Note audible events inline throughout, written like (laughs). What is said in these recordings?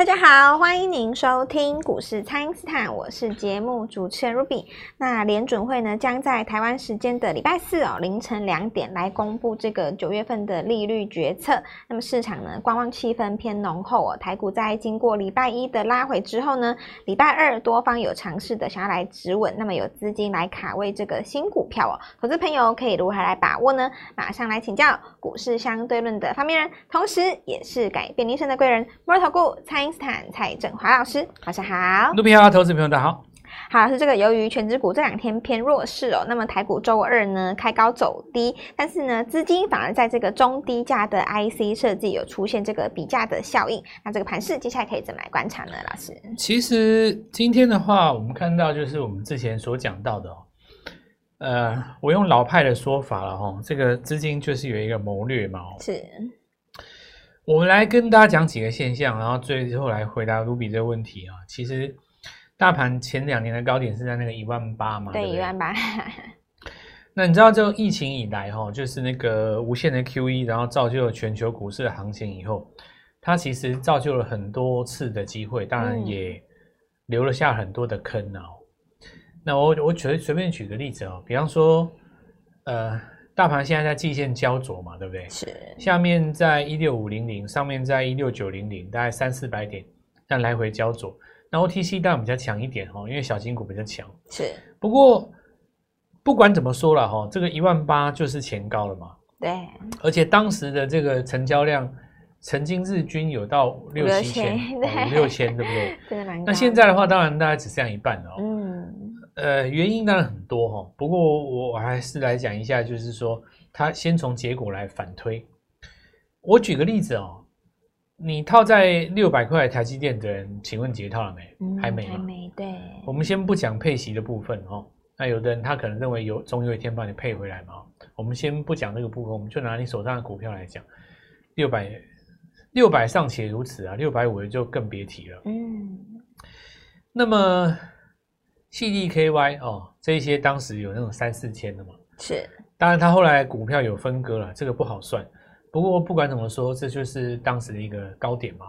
大家好，欢迎您收听股市蔡因斯坦，我是节目主持人 Ruby。那联准会呢，将在台湾时间的礼拜四哦凌晨两点来公布这个九月份的利率决策。那么市场呢，观望气氛偏浓厚哦。台股在经过礼拜一的拉回之后呢，礼拜二多方有尝试的想要来止稳，那么有资金来卡位这个新股票哦。投资朋友可以如何来把握呢？马上来请教股市相对论的发明人，同时也是改变人生的贵人——摩尔投顾蔡因斯坦蔡振华老师，晚上好。卢平好，投资朋友大家好。好，是这个由于权值股这两天偏弱势哦，那么台股周二呢开高走低，但是呢资金反而在这个中低价的 IC 设计有出现这个比价的效应。那这个盘势接下来可以怎么来观察呢？老师，其实今天的话，我们看到就是我们之前所讲到的哦，呃，我用老派的说法了哈，这个资金就是有一个谋略嘛，是。我们来跟大家讲几个现象，然后最后来回答卢比这个问题啊。其实大盘前两年的高点是在那个一万八嘛，对，一万八。(laughs) 那你知道，就疫情以来哈，就是那个无限的 QE，然后造就了全球股市的行情以后，它其实造就了很多次的机会，当然也留了下很多的坑哦。嗯、那我我随随便举个例子哦，比方说，呃。大盘现在在季线焦灼嘛，对不对？是。下面在一六五零零，上面在一六九零零，大概三四百点，但来回焦灼。那 OTC 当然比较强一点哈，因为小金股比较强。是。不过不管怎么说了哈，这个一万八就是前高了嘛。对。而且当时的这个成交量曾经日均有到六七千，五六千，对不对？(laughs) 对。那现在的话，当然大概只剩下一半了。嗯。呃，原因当然很多哈，不过我我还是来讲一下，就是说，他先从结果来反推。我举个例子哦，你套在六百块台积电的人，请问解套了没？嗯、还没？还没。对。我们先不讲配息的部分哦，那有的人他可能认为有总有一天帮你配回来嘛。我们先不讲这个部分，我们就拿你手上的股票来讲，六百六百尚且如此啊，六百五就更别提了。嗯。那么。CDKY 哦，这些当时有那种三四千的嘛，是。当然，它后来股票有分割了，这个不好算。不过不管怎么说，这就是当时的一个高点嘛。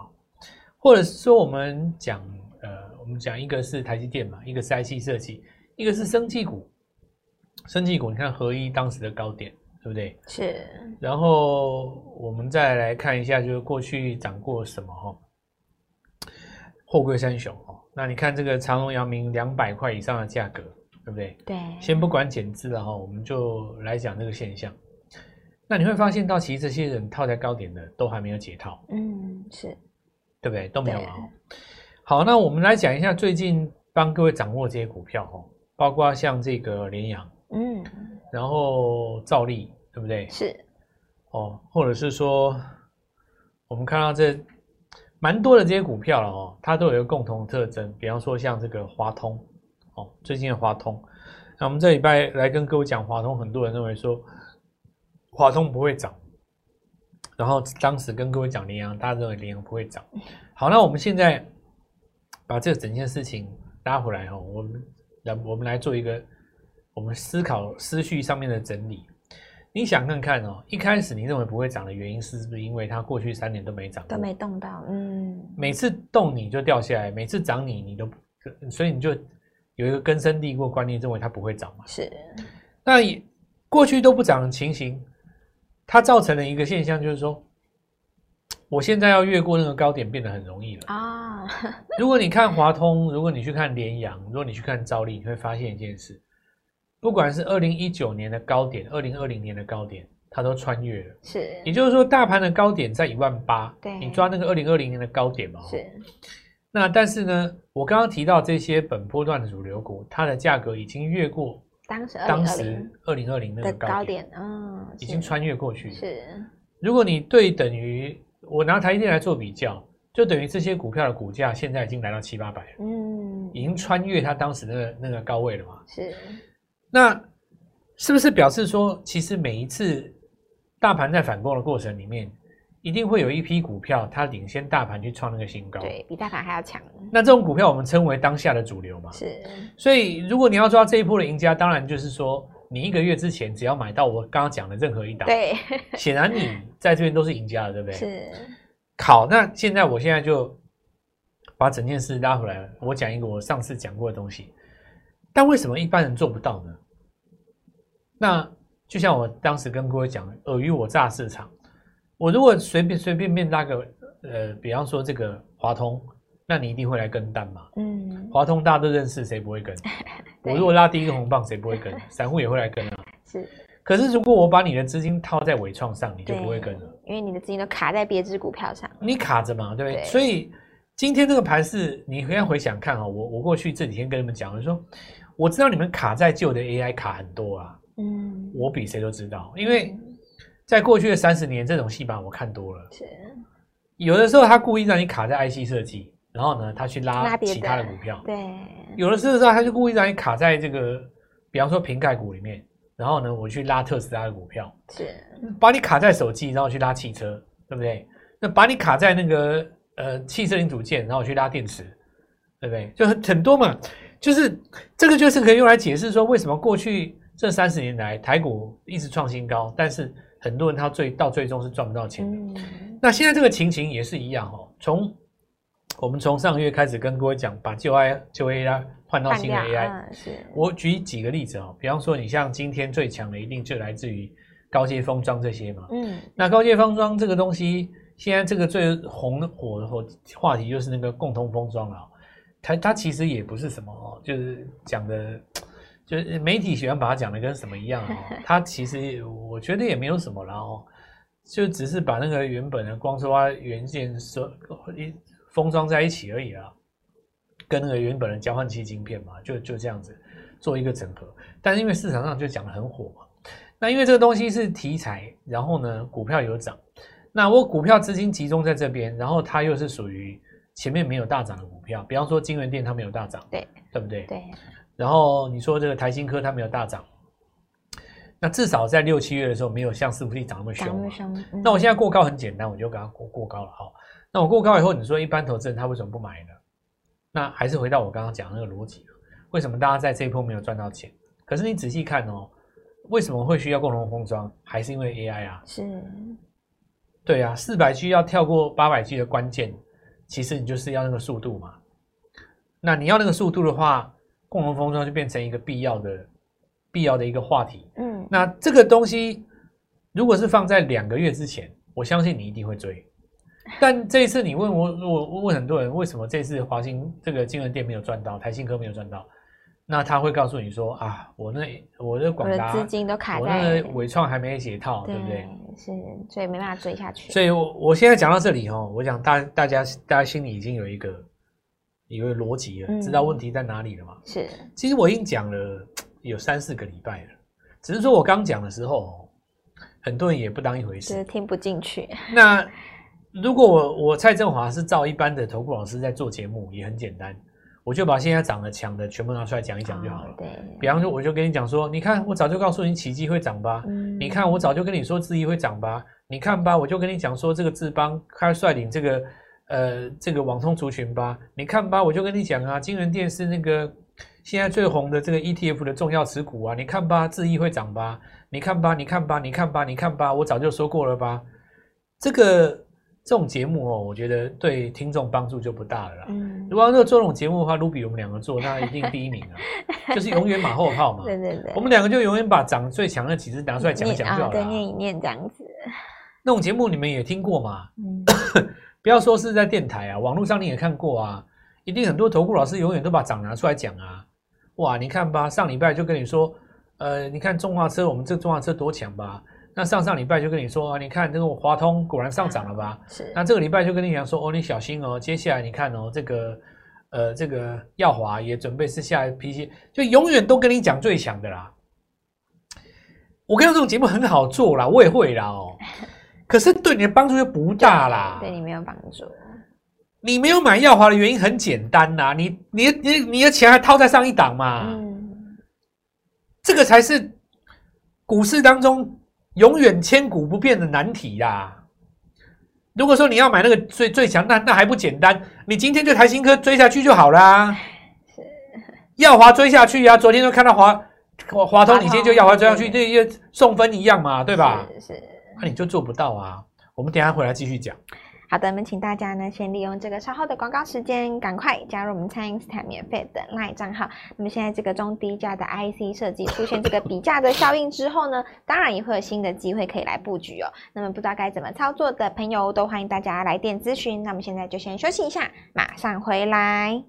或者是说，我们讲呃，我们讲一个是台积电嘛，一个是 IC 设计，一个是生技股。生技股，你看合一当时的高点，对不对？是。然后我们再来看一下，就是过去涨过什么哈？货柜三雄。那你看这个长荣、阳明两百块以上的价格，对不对？对。先不管减资了哈，我们就来讲这个现象。那你会发现到，其实这些人套在高点的都还没有解套。嗯，是。对不对？都没有啊。好，那我们来讲一下最近帮各位掌握这些股票哈，包括像这个联阳，嗯，然后兆利，对不对？是。哦，或者是说，我们看到这。蛮多的这些股票了哦，它都有一个共同的特征，比方说像这个华通哦，最近的华通，那我们这礼拜来跟各位讲华通，很多人认为说华通不会涨，然后当时跟各位讲联阳，大家认为联阳不会涨。好，那我们现在把这个整件事情拉回来哈，我们来我们来做一个我们思考思绪上面的整理。你想看看哦，一开始你认为不会涨的原因是不是因为它过去三年都没涨，都没动到，嗯，每次动你就掉下来，每次涨你你都，所以你就有一个根深蒂固观念，认为它不会涨嘛。是，那过去都不涨的情形，它造成了一个现象，就是说，我现在要越过那个高点变得很容易了啊。如果你看华通，如果你去看联阳，如果你去看兆利，你会发现一件事。不管是二零一九年的高点，二零二零年的高点，它都穿越了。是，也就是说，大盘的高点在一万八。对，你抓那个二零二零年的高点嘛。是。那但是呢，我刚刚提到这些本波段的主流股，它的价格已经越过当时当时二零二零那个高点，嗯，已经穿越过去。是。如果你对等于我拿台积电来做比较，就等于这些股票的股价现在已经来到七八百了。嗯，已经穿越它当时那个那个高位了嘛。是。那是不是表示说，其实每一次大盘在反攻的过程里面，一定会有一批股票它领先大盘去创那个新高，对，比大盘还要强。那这种股票我们称为当下的主流嘛？是。所以如果你要抓这一波的赢家，当然就是说，你一个月之前只要买到我刚刚讲的任何一档，对，显然你在这边都是赢家了，对不对？是。好，那现在我现在就把整件事拉回来了，我讲一个我上次讲过的东西。但为什么一般人做不到呢？那就像我当时跟各位讲，尔虞我诈市场。我如果随便随便便拉个呃，比方说这个华通，那你一定会来跟单嘛？嗯，华通大家都认识，谁不会跟？(laughs) 我如果拉第一个红棒，谁不会跟？散户也会来跟啊。(laughs) 是。可是如果我把你的资金套在纬创上，你就不会跟了，因为你的资金都卡在别支股票上。你卡着嘛，对不对？对，所以今天这个盘是，你回回想看啊，我我过去这几天跟你们讲，我说我知道你们卡在旧的 AI 卡很多啊，嗯，我比谁都知道，因为在过去的三十年，这种戏码我看多了。是，有的时候他故意让你卡在 IC 设计，然后呢，他去拉其他的股票。对，有的时候他就故意让你卡在这个，比方说瓶盖股里面。然后呢，我去拉特斯拉的股票，是把你卡在手机，然后去拉汽车，对不对？那把你卡在那个呃汽车零组件，然后我去拉电池，对不对？就很很多嘛，就是这个就是可以用来解释说，为什么过去这三十年来台股一直创新高，但是很多人他最到最终是赚不到钱的。嗯、那现在这个情形也是一样哦，从我们从上个月开始跟各位讲，把旧 I 旧 AI。换到新的 AI，我举几个例子哦，比方说，你像今天最强的，一定就来自于高阶封装这些嘛。嗯，那高阶封装这个东西，现在这个最红的火的话题就是那个共同封装了。它它其实也不是什么哦，就是讲的，(tsk) 就是媒体喜欢把它讲的跟什么一样哦。(laughs) 它其实我觉得也没有什么了哦，就只是把那个原本的光收发元件说一封装在一起而已啊。跟那个原本的交换器晶片嘛，就就这样子做一个整合，但是因为市场上就讲的很火嘛，那因为这个东西是题材，然后呢股票有涨，那我股票资金集中在这边，然后它又是属于前面没有大涨的股票，比方说金源店它没有大涨，对对不对？对。然后你说这个台新科它没有大涨，那至少在六七月的时候没有像伺服器涨那么凶嘛。那我现在过高很简单，我就给它过过高了哈。那我过高以后，你说一般投资人他为什么不买呢？那还是回到我刚刚讲的那个逻辑，为什么大家在这一波没有赚到钱？可是你仔细看哦，为什么会需要共同封装？还是因为 AI 啊？是，对啊，四百 G 要跳过八百 G 的关键，其实你就是要那个速度嘛。那你要那个速度的话，共同封装就变成一个必要的、必要的一个话题。嗯，那这个东西如果是放在两个月之前，我相信你一定会追。但这一次你问我，我问很多人为什么这次华兴这个金源店没有赚到，台新科没有赚到，那他会告诉你说啊，我那我的广达资金都卡在，我那纬创还没解套，对，对不对？是，所以没办法追下去。所以我我现在讲到这里哦，我想大大家大家心里已经有一个有一个逻辑了，嗯，知道问题在哪里了嘛？是，其实我已经讲了有三四个礼拜了，只是说我刚讲的时候，很多人也不当一回事，就是听不进去。(laughs) 那。如果我我蔡振华是照一般的投顾老师在做节目，也很简单，我就把现在涨的强的全部拿出来讲一讲就好了。对，比方说我就跟你讲说，你看我早就告诉你奇迹会涨吧，嗯，你看我早就跟你说智易会涨吧，你看吧，我就跟你讲说这个智邦开率领这个呃这个网通族群吧，你看吧，我就跟你讲啊，京元电是那个现在最红的这个 ETF 的重要持股啊，你看吧，智易会涨吧，你看吧，你看吧，你看吧，你看吧，我早就说过了吧，这个。这种节目哦，我觉得对听众帮助就不大了啦。嗯，如果要做这种节目的话，卢比我们两个做，那一定第一名啊，(laughs) 就是永远马后炮嘛。对对对，我们两个就永远把涨最强的几只拿出来讲一讲就好了。对，念一念这样子。那种节目你们也听过嘛？嗯，(laughs) 不要说是在电台啊，网络上你也看过啊，一定很多投顾老师永远都把涨拿出来讲啊。哇，你看吧，上礼拜就跟你说，呃，你看中华车，我们这中华车多强吧。那上上礼拜就跟你说啊，你看这个华通果然上涨了吧？是。那这个礼拜就跟你讲说，哦，你小心哦，接下来你看哦，这个呃，这个耀华也准备是下一批，就永远都跟你讲最强的啦。我跟你说这种节目很好做啦，我也会啦哦。(laughs) 可是对你的帮助又不大啦。对，对你没有帮助。你没有买耀华的原因很简单呐，你你你你的钱还套在上一档嘛。嗯。这个才是股市当中。永远千古不变的难题呀、啊！如果说你要买那个最最强，那那还不简单？你今天就台新科追下去就好啦。是，耀华追下去呀、啊！昨天就看到华华通，你今天就耀华追上去，这又送分一样嘛，对吧？是是，那、啊、你就做不到啊！我们等一下回来继续讲。好的，我们请大家呢先利用这个稍后的广告时间，赶快加入我们蔡因斯坦免费的 LINE 账号。那么现在这个中低价的 IC 设计出现这个比价的效应之后呢，当然也会有新的机会可以来布局哦。那么不知道该怎么操作的朋友，都欢迎大家来电咨询。那么现在就先休息一下，马上回来。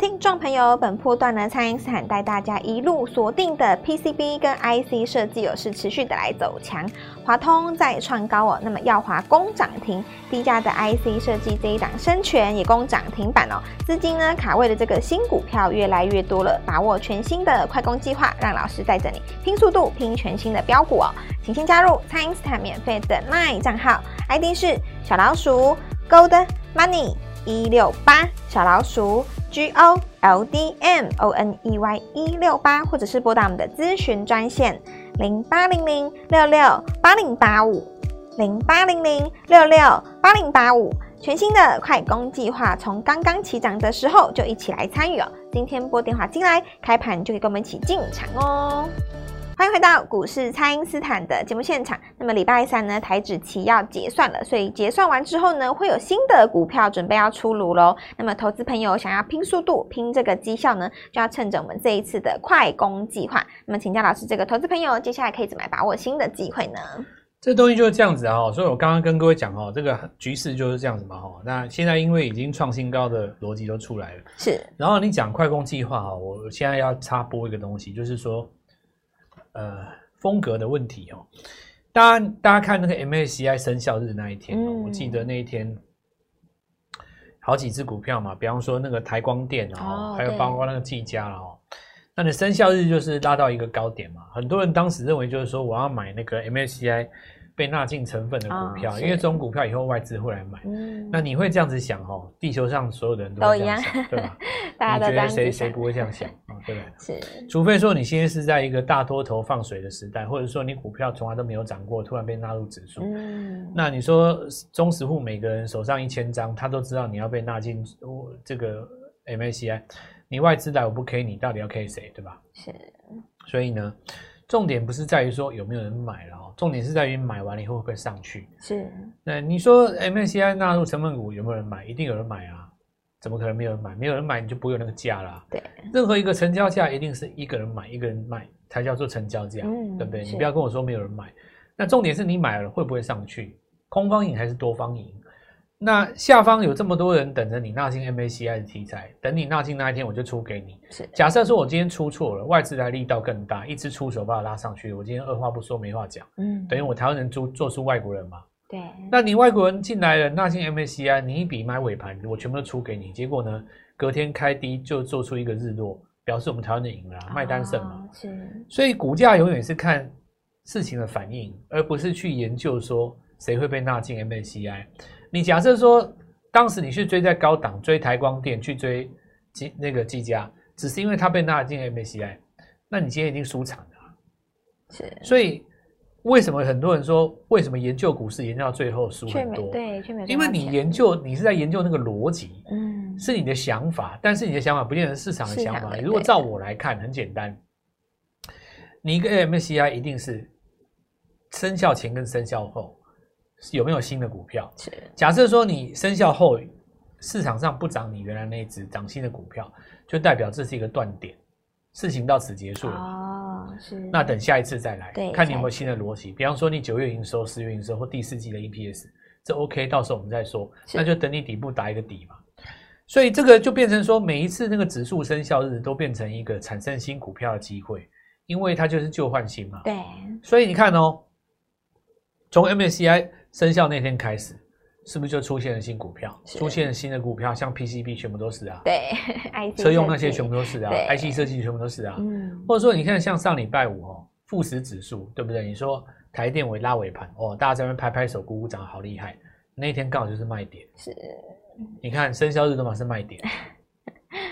听众朋友，本波段呢，蔡因斯坦带大家一路锁定的 PCB 跟 IC 设计有是持续的来走强，华通再创高哦，那么耀华攻涨停，低价的 IC 设计这一档生全也攻涨停板哦，资金呢卡位的这个新股票越来越多了，把握全新的快攻计划，让老师带着你拼速度，拼全新的标股哦，请先加入蔡因斯坦免费的 LINE 账号，ID 是小老鼠 Gold Money 一六八小老鼠。G O L D M O N E Y 一六八，或者是拨打我们的咨询专线零八零零六六八零八五零八零零六六八零八五，全新的快攻计划，从刚刚起涨的时候就一起来参与哦。今天拨电话进来，开盘就可以跟我们一起进场哦。欢迎回到股市，蔡因斯坦的节目现场。那么礼拜三呢，台指期要结算了，所以结算完之后呢，会有新的股票准备要出炉喽。那么投资朋友想要拼速度、拼这个绩效呢，就要趁着我们这一次的快攻计划。那么请教老师，这个投资朋友接下来可以怎么来把握新的机会呢？这东西就是这样子啊，所以我刚刚跟各位讲哦，这个局势就是这样子嘛哈。那现在因为已经创新高的逻辑都出来了，是。然后你讲快攻计划哈，我现在要插播一个东西，就是说。呃，风格的问题哦。大家大家看那个 MSCI 生效日那一天哦，嗯、我记得那一天好几只股票嘛，比方说那个台光电哦，还有包括那个技嘉了哦。那你生效日就是拉到一个高点嘛，很多人当时认为就是说我要买那个 MSCI。被纳进成分的股票，哦、因为这种股票以后外资会来买。嗯，那你会这样子想哦？地球上所有的人都会这样想，对吧？(laughs) 大家都觉得谁谁不会这样想啊？对不对？是，除非说你现在是在一个大多头放水的时代，或者说你股票从来都没有涨过，突然被纳入指数。嗯，那你说中实户每个人手上一千张，他都知道你要被纳进这个 MSCI，你外资来我不 K 你，到底要 K 谁？对吧？是，所以呢？重点不是在于说有没有人买了哦，重点是在于买完了以后会不会上去。是，那你说 MSCI 纳入成分股有没有人买？一定有人买啊，怎么可能没有人买？没有人买你就不会有那个价啦。对，任何一个成交价一定是一个人买一个人卖才叫做成交价，嗯，对不对？你不要跟我说没有人买。那重点是你买了会不会上去？空方赢还是多方赢？那下方有这么多人等着你纳进 MACI 的题材，等你纳进那一天我就出给你。是，假设说我今天出错了，外资来力道更大，一直出手把它拉上去，我今天二话不说没话讲。嗯，等于我台湾人做做出外国人嘛。对。那你外国人进来了纳进 MACI，你一笔买尾盘，我全部都出给你，结果呢，隔天开低就做出一个日落，表示我们台湾的赢了，卖单胜嘛。是。所以股价永远是看事情的反应，而不是去研究说谁会被纳进 MACI。你假设说，当时你去追在高档，追台光电，去追技那个技嘉，只是因为它被纳进 MACI，那你今天已经输惨了。是，所以为什么很多人说，为什么研究股市研究到最后输很多？对，因为你研究，你是在研究那个逻辑，嗯，是你的想法，但是你的想法不见得是市场的想法。如果照我来看，很简单，你一个 MSCI 一定是生效前跟生效后。有没有新的股票？是。假设说你生效后市场上不涨，你原来那只涨新的股票，就代表这是一个断点，事情到此结束了。哦，是。那等下一次再来，看你有没有新的逻辑。比方说你九月营收、十月营收或第四季的 EPS，这 OK，到时候我们再说。那就等你底部打一个底嘛。所以这个就变成说，每一次那个指数生效日都变成一个产生新股票的机会，因为它就是旧换新嘛。对。所以你看哦，从 MSCI。生效那天开始，是不是就出现了新股票？出现了新的股票，像 PCB 全部都是啊。对，(laughs) 车用那些全部都是啊，IC 设计全部都是啊。嗯，或者说你看，像上礼拜五哦，富时指数对不对？你说台电尾拉尾盘哦，大家在那边拍拍手、鼓鼓掌，好厉害。那天刚好就是卖点。是，你看生肖日都嘛是卖点。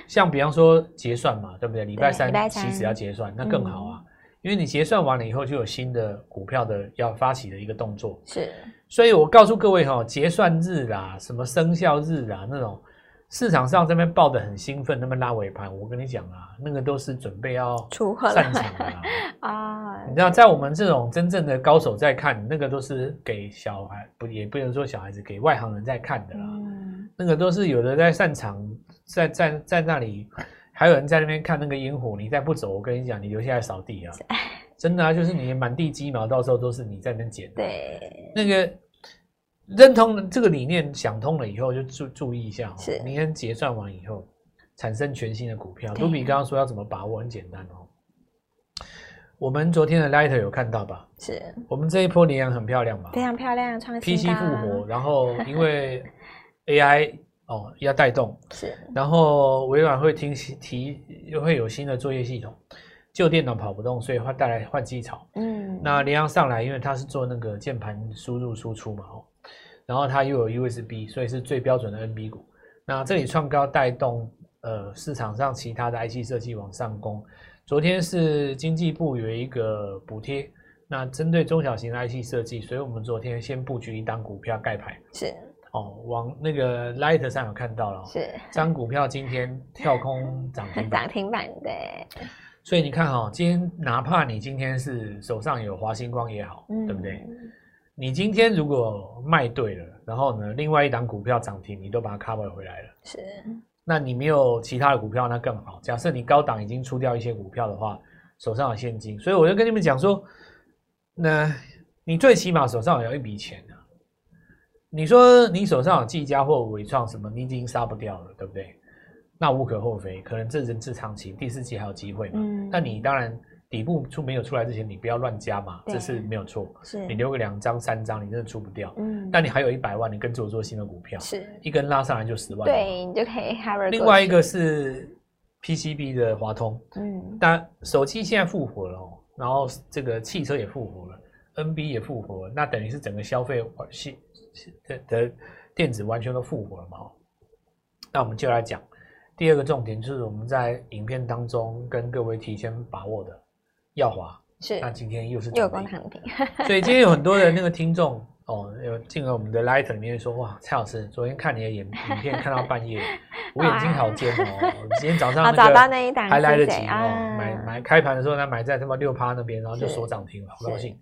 像比方说结算嘛，对不对？礼拜三其实要结算，那更好啊。因为你结算完了以后，就有新的股票的要发起的一个动作，是，所以我告诉各位哈，结算日啦，什么生效日啦，那种市场上这边报的很兴奋，那么拉尾盘，我跟你讲啊，那个都是准备要出货散场的 (laughs) 啊。你知道，在我们这种真正的高手在看，那个都是给小孩，不也不能说小孩子，给外行人在看的啦。嗯、那个都是有的在散场，在在在那里，还有人在那边看那个烟火。你再不走，我跟你讲，你留下来扫地啊！(laughs) 真的啊，就是你满地鸡毛，到时候都是你在那边捡。对，那个认同这个理念，想通了以后，就注注意一下。是，明天结算完以后，产生全新的股票。卢比刚刚说要怎么把握，很简单哦。我们昨天的 Lighter 有看到吧？是。我们这一波羚羊很漂亮吧？非常漂亮，创新 PC 复活，(laughs) 然后因为 AI 哦要带动，是。然后微软会听提又会有新的作业系统。旧电脑跑不动，所以换带来换机潮。嗯，那联阳上来，因为它是做那个键盘输入输出嘛，哦，然后它又有 USB，所以是最标准的 NB 股。那这里创高带动，呃，市场上其他的 IC 设计往上攻。昨天是经济部有一个补贴，那针对中小型的 IC 设计，所以我们昨天先布局一档股票盖牌。是哦，往那个 Light 上有看到了，是这张股票今天跳空涨停 (laughs) 涨停板对。所以你看哈，今天哪怕你今天是手上有华星光也好，嗯、对不对？你今天如果卖对了，然后呢，另外一档股票涨停，你都把它 cover 回来了。是，那你没有其他的股票，那更好。假设你高档已经出掉一些股票的话，手上有现金，所以我就跟你们讲说，那你最起码手上有一笔钱啊。你说你手上有技嘉或伟创什么，你已经杀不掉了，对不对？那无可厚非，可能这人之常情，第四季还有机会嘛。嗯。那你当然底部出没有出来之前，你不要乱加嘛，这是没有错。是。你留个两张三张，你真的出不掉。嗯。但你还有一百万，你跟着我做新的股票。是。一根拉上来就十万。对，你就可以。另外一个是 PCB 的华通。嗯。但手机现在复活了哦，然后这个汽车也复活了，NB 也复活了，那等于是整个消费系的的电子完全都复活了嘛。那我们就来讲。第二个重点就是我们在影片当中跟各位提前把握的耀华是，那今天又是又光躺平，(laughs) 所以今天有很多的那个听众 (laughs) 哦，有进了我们的 Light 里面说哇，蔡老师昨天看你的影影片看到半夜，(laughs) 我眼睛好尖哦，今天早上那个还来得及哦，啊、买买开盘的时候呢买在他妈六趴那边，然后就锁涨停了，好高兴。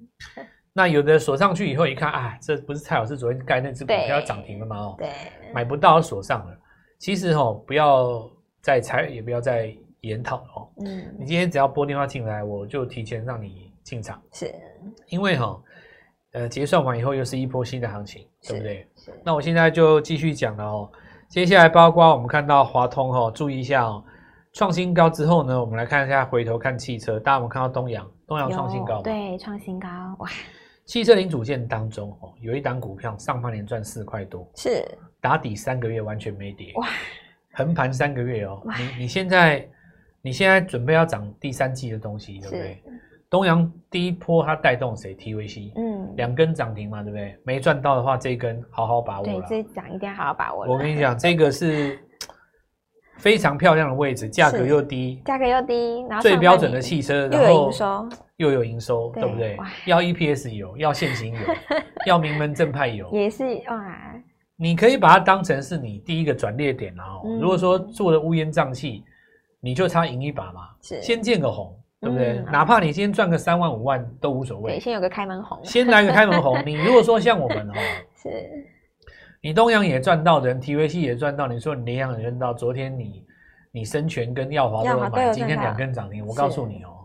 那有的锁上去以后一看啊，这不是蔡老师昨天盖那只股票涨停了吗？哦，对，买不到锁上了。其实哦，不要再猜，也不要再研讨哦。嗯，你今天只要拨电话进来，我就提前让你进场。是，因为哈，呃，结算完以后又是一波新的行情，对不对？是。那我现在就继续讲了哦。接下来包括我们看到华通哈，注意一下哦，创新高之后呢，我们来看一下，回头看汽车，大家我们看到东阳，东阳创新高，对，创新高哇。汽车零组件当中哦，有一档股票上半年赚四块多，是。打底三个月完全没跌，哇！横盘三个月哦，你你现在你现在准备要涨第三季的东西，对不对？东阳第一波它带动谁？TVC，嗯，两根涨停嘛，对不对？没赚到的话，这一根好好把握了。对，这涨一定要好好把握。我跟你讲，这个是 (laughs) 非常漂亮的位置，价格又低，价格又低，然后最标准的汽车，然后又有营收，又有营收，对不对？要 EPS 有，要现行有，(laughs) 要名门正派有，也是哇。你可以把它当成是你第一个转捩点，然后如果说做的乌烟瘴气，你就差赢一把嘛，先见个红，对不对？哪怕你今天赚个三万五万都无所谓，对，先有个开门红，先来个开门红。(laughs) 你如果说像我们哦，是，你东阳也赚到人，TVC 也赚到，你说你联阳也赚到，昨天你你生全跟耀华都有买，今天两根涨停，我告诉你哦。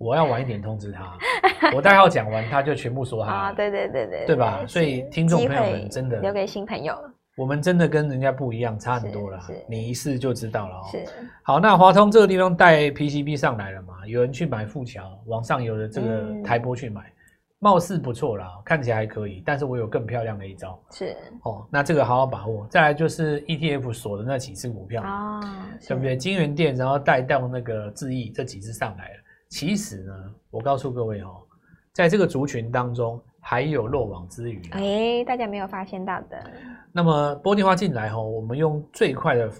我要晚一点通知他，(laughs) 我待会讲完他就全部说他。啊，对对对对，对吧？所以听众朋友们真的留给新朋友，我们真的跟人家不一样，差很多了。你一试就知道了哦。是。好，那华通这个地方带 PCB 上来了嘛？有人去买富桥，往上有的这个台玻去买，貌似不错啦，看起来还可以。但是我有更漂亮的一招。是。哦，那这个好好把握。再来就是 ETF 锁的那几只股票啊，对不对？金源店，然后带动那个智易这几只上来了。其实呢，我告诉各位哦，在这个族群当中还有漏网之鱼，哎，大家没有发现到的。那么拨电话进来哦，我们用最快的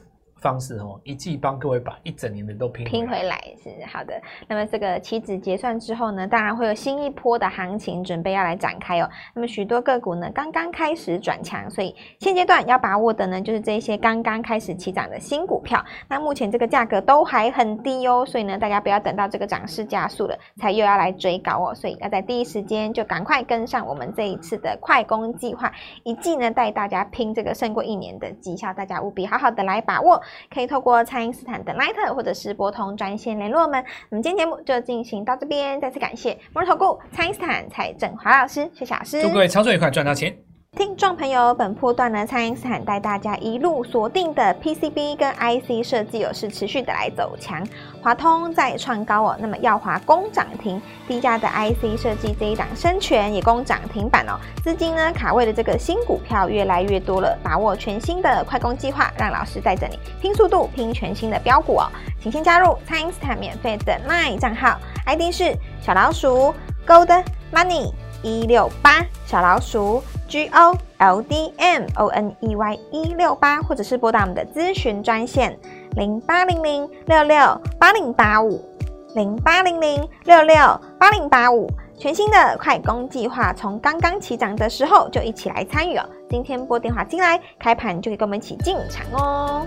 方式哦，一季帮各位把一整年的都拼拼回来是好的。那么这个期指结算之后呢，当然会有新一波的行情准备要来展开哦。那么许多个股呢刚刚开始转强，所以现阶段要把握的呢就是这些刚刚开始起涨的新股票。那目前这个价格都还很低哦，所以呢大家不要等到这个涨势加速了才又要来追高哦。所以要在第一时间就赶快跟上我们这一次的快攻计划，一季呢带大家拼这个胜过一年的绩效，大家务必好好的来把握。可以透过蔡因斯坦的 Line 或者是拨通专线联络我们。那么今天节目就进行到这边，再次感谢摩尔投顾蔡因斯坦蔡正华老师，谢谢老师。祝各位操作愉快，赚到钱。听众朋友，本波段呢，蔡因斯坦带大家一路锁定的 PCB 跟 IC 设计哦，是持续的来走强。华通再创高哦，那么耀华攻涨停，低价的 IC 设计这一档生全也攻涨停板哦。资金呢卡位的这个新股票越来越多了，把握全新的快攻计划，让老师带着你拼速度，拼全新的标股哦。请先加入蔡因斯坦免费的 LINE 账号，ID 是小老鼠 Gold Money 一六八小老鼠。G O L D M O N E Y 一六八，或者是拨打我们的咨询专线零八零零六六八零八五零八零零六六八零八五。全新的快攻计划，从刚刚起涨的时候就一起来参与哦。今天拨电话进来，开盘就可以跟我们一起进场哦。